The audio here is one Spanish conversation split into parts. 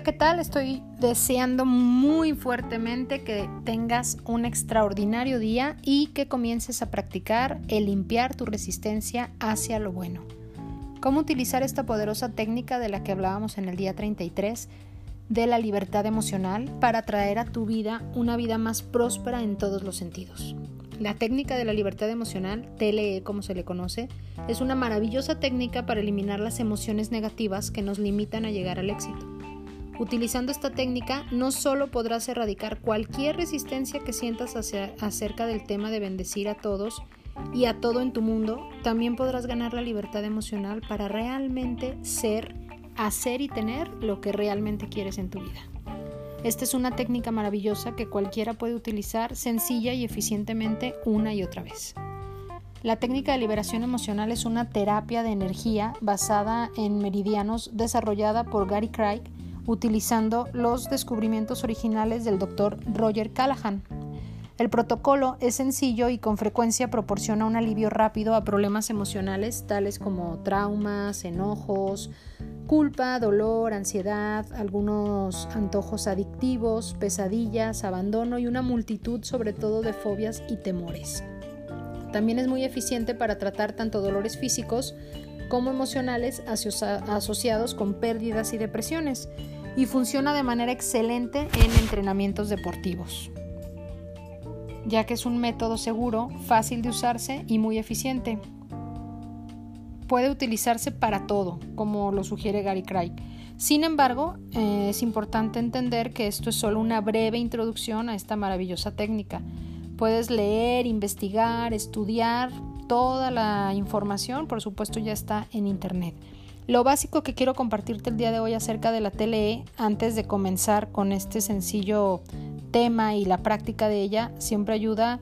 Hola, ¿qué tal? Estoy deseando muy fuertemente que tengas un extraordinario día y que comiences a practicar el limpiar tu resistencia hacia lo bueno. ¿Cómo utilizar esta poderosa técnica de la que hablábamos en el día 33 de la libertad emocional para traer a tu vida una vida más próspera en todos los sentidos? La técnica de la libertad emocional, TLE como se le conoce, es una maravillosa técnica para eliminar las emociones negativas que nos limitan a llegar al éxito. Utilizando esta técnica no solo podrás erradicar cualquier resistencia que sientas acerca del tema de bendecir a todos y a todo en tu mundo, también podrás ganar la libertad emocional para realmente ser, hacer y tener lo que realmente quieres en tu vida. Esta es una técnica maravillosa que cualquiera puede utilizar sencilla y eficientemente una y otra vez. La técnica de liberación emocional es una terapia de energía basada en meridianos desarrollada por Gary Craig utilizando los descubrimientos originales del Dr. Roger Callahan. El protocolo es sencillo y con frecuencia proporciona un alivio rápido a problemas emocionales tales como traumas, enojos, culpa, dolor, ansiedad, algunos antojos adictivos, pesadillas, abandono y una multitud sobre todo de fobias y temores. También es muy eficiente para tratar tanto dolores físicos como emocionales asociados con pérdidas y depresiones y funciona de manera excelente en entrenamientos deportivos, ya que es un método seguro, fácil de usarse y muy eficiente. Puede utilizarse para todo, como lo sugiere Gary Craig. Sin embargo, eh, es importante entender que esto es solo una breve introducción a esta maravillosa técnica. Puedes leer, investigar, estudiar, toda la información, por supuesto, ya está en Internet. Lo básico que quiero compartirte el día de hoy acerca de la TLE, antes de comenzar con este sencillo tema y la práctica de ella, siempre ayuda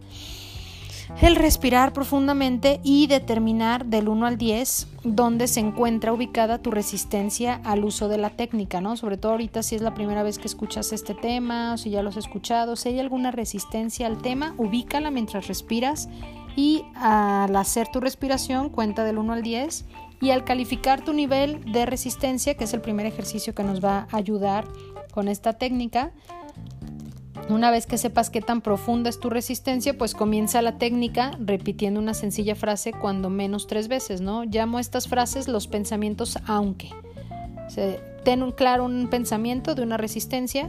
el respirar profundamente y determinar del 1 al 10 dónde se encuentra ubicada tu resistencia al uso de la técnica, ¿no? Sobre todo ahorita si es la primera vez que escuchas este tema o si ya lo has escuchado, si hay alguna resistencia al tema, ubícala mientras respiras y al hacer tu respiración cuenta del 1 al 10 y al calificar tu nivel de resistencia, que es el primer ejercicio que nos va a ayudar con esta técnica, una vez que sepas qué tan profunda es tu resistencia, pues comienza la técnica repitiendo una sencilla frase cuando menos tres veces, ¿no? Llamo estas frases los pensamientos aunque. ten un claro un pensamiento de una resistencia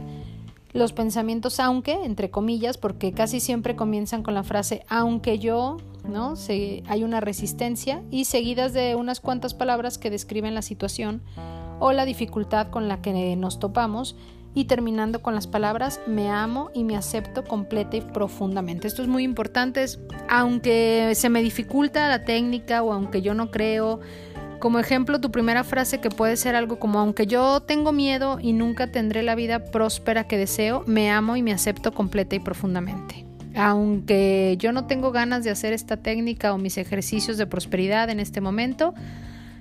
los pensamientos aunque, entre comillas, porque casi siempre comienzan con la frase aunque yo, ¿no? Hay una resistencia y seguidas de unas cuantas palabras que describen la situación o la dificultad con la que nos topamos y terminando con las palabras me amo y me acepto completa y profundamente. Esto es muy importante, aunque se me dificulta la técnica o aunque yo no creo, como ejemplo, tu primera frase que puede ser algo como, aunque yo tengo miedo y nunca tendré la vida próspera que deseo, me amo y me acepto completa y profundamente. Aunque yo no tengo ganas de hacer esta técnica o mis ejercicios de prosperidad en este momento,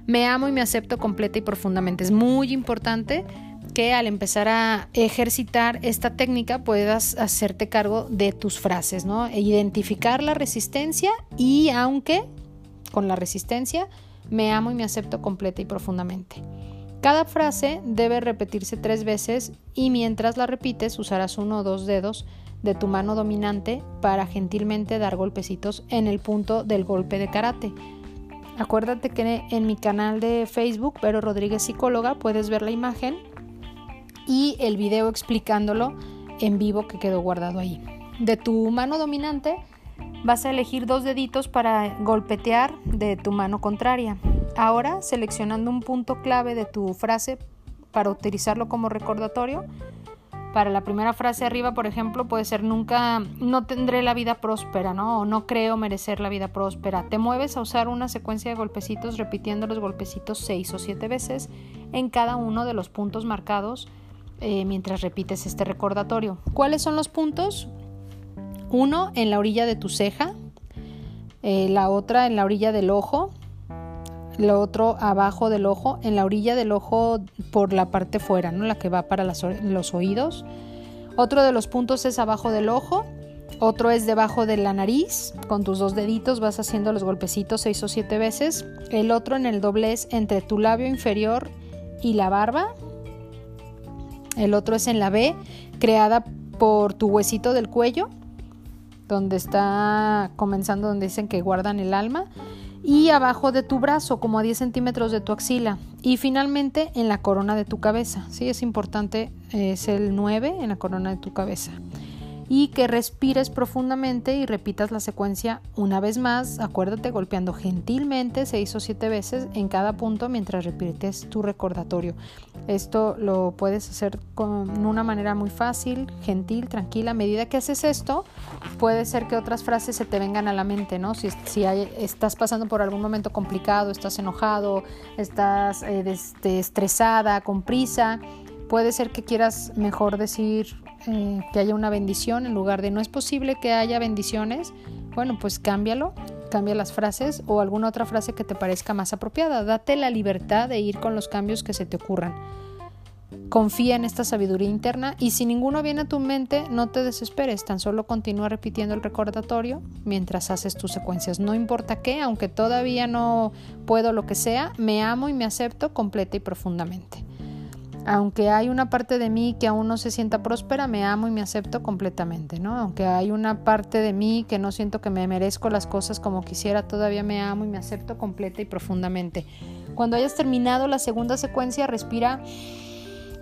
me amo y me acepto completa y profundamente. Es muy importante que al empezar a ejercitar esta técnica puedas hacerte cargo de tus frases, ¿no? E identificar la resistencia y aunque con la resistencia me amo y me acepto completa y profundamente. Cada frase debe repetirse tres veces y mientras la repites usarás uno o dos dedos de tu mano dominante para gentilmente dar golpecitos en el punto del golpe de karate. Acuérdate que en mi canal de Facebook, Vero Rodríguez Psicóloga, puedes ver la imagen y el video explicándolo en vivo que quedó guardado ahí. De tu mano dominante Vas a elegir dos deditos para golpetear de tu mano contraria. Ahora, seleccionando un punto clave de tu frase para utilizarlo como recordatorio, para la primera frase arriba, por ejemplo, puede ser nunca, no tendré la vida próspera, ¿no? O no creo merecer la vida próspera. Te mueves a usar una secuencia de golpecitos repitiendo los golpecitos seis o siete veces en cada uno de los puntos marcados eh, mientras repites este recordatorio. ¿Cuáles son los puntos? Uno en la orilla de tu ceja, eh, la otra en la orilla del ojo, lo otro abajo del ojo, en la orilla del ojo por la parte fuera, ¿no? la que va para los oídos. Otro de los puntos es abajo del ojo, otro es debajo de la nariz, con tus dos deditos vas haciendo los golpecitos seis o siete veces. El otro en el doblez entre tu labio inferior y la barba. El otro es en la B, creada por tu huesito del cuello, donde está comenzando, donde dicen que guardan el alma. Y abajo de tu brazo, como a 10 centímetros de tu axila. Y finalmente en la corona de tu cabeza. Sí, es importante, es el 9 en la corona de tu cabeza y que respires profundamente y repitas la secuencia una vez más, acuérdate golpeando gentilmente seis o siete veces en cada punto mientras repites tu recordatorio. Esto lo puedes hacer con una manera muy fácil, gentil, tranquila. A medida que haces esto, puede ser que otras frases se te vengan a la mente, ¿no? Si, si estás pasando por algún momento complicado, estás enojado, estás eh, estresada, con prisa, puede ser que quieras mejor decir que haya una bendición en lugar de no es posible que haya bendiciones, bueno, pues cámbialo, cambia las frases o alguna otra frase que te parezca más apropiada. Date la libertad de ir con los cambios que se te ocurran. Confía en esta sabiduría interna y si ninguno viene a tu mente, no te desesperes, tan solo continúa repitiendo el recordatorio mientras haces tus secuencias. No importa qué, aunque todavía no puedo lo que sea, me amo y me acepto completa y profundamente. Aunque hay una parte de mí que aún no se sienta próspera, me amo y me acepto completamente, ¿no? Aunque hay una parte de mí que no siento que me merezco las cosas como quisiera, todavía me amo y me acepto completa y profundamente. Cuando hayas terminado la segunda secuencia, respira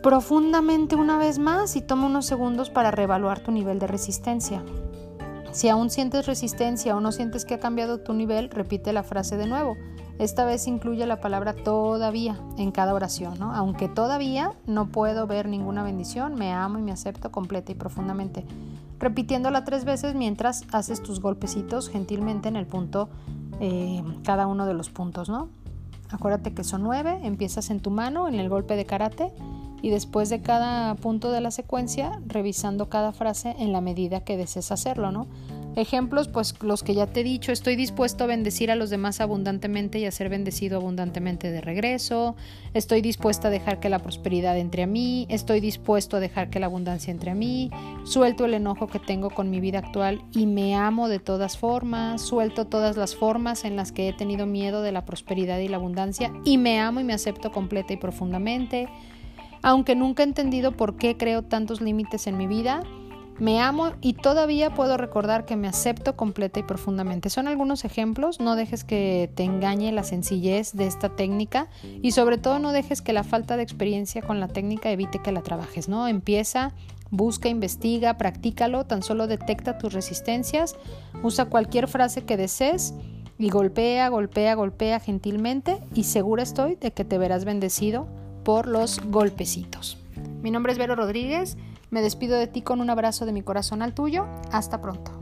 profundamente una vez más y toma unos segundos para reevaluar tu nivel de resistencia. Si aún sientes resistencia o no sientes que ha cambiado tu nivel, repite la frase de nuevo. Esta vez incluye la palabra todavía en cada oración, ¿no? Aunque todavía no puedo ver ninguna bendición, me amo y me acepto completa y profundamente. Repitiéndola tres veces mientras haces tus golpecitos gentilmente en el punto, eh, cada uno de los puntos, ¿no? Acuérdate que son nueve, empiezas en tu mano, en el golpe de karate, y después de cada punto de la secuencia, revisando cada frase en la medida que desees hacerlo, ¿no? Ejemplos, pues los que ya te he dicho, estoy dispuesto a bendecir a los demás abundantemente y a ser bendecido abundantemente de regreso, estoy dispuesta a dejar que la prosperidad entre a mí, estoy dispuesto a dejar que la abundancia entre a mí, suelto el enojo que tengo con mi vida actual y me amo de todas formas, suelto todas las formas en las que he tenido miedo de la prosperidad y la abundancia y me amo y me acepto completa y profundamente. Aunque nunca he entendido por qué creo tantos límites en mi vida, me amo y todavía puedo recordar que me acepto completa y profundamente. Son algunos ejemplos, no dejes que te engañe la sencillez de esta técnica y sobre todo no dejes que la falta de experiencia con la técnica evite que la trabajes, ¿no? Empieza, busca, investiga, practícalo, tan solo detecta tus resistencias, usa cualquier frase que desees y golpea, golpea, golpea gentilmente y segura estoy de que te verás bendecido por los golpecitos. Mi nombre es Vero Rodríguez. Me despido de ti con un abrazo de mi corazón al tuyo. Hasta pronto.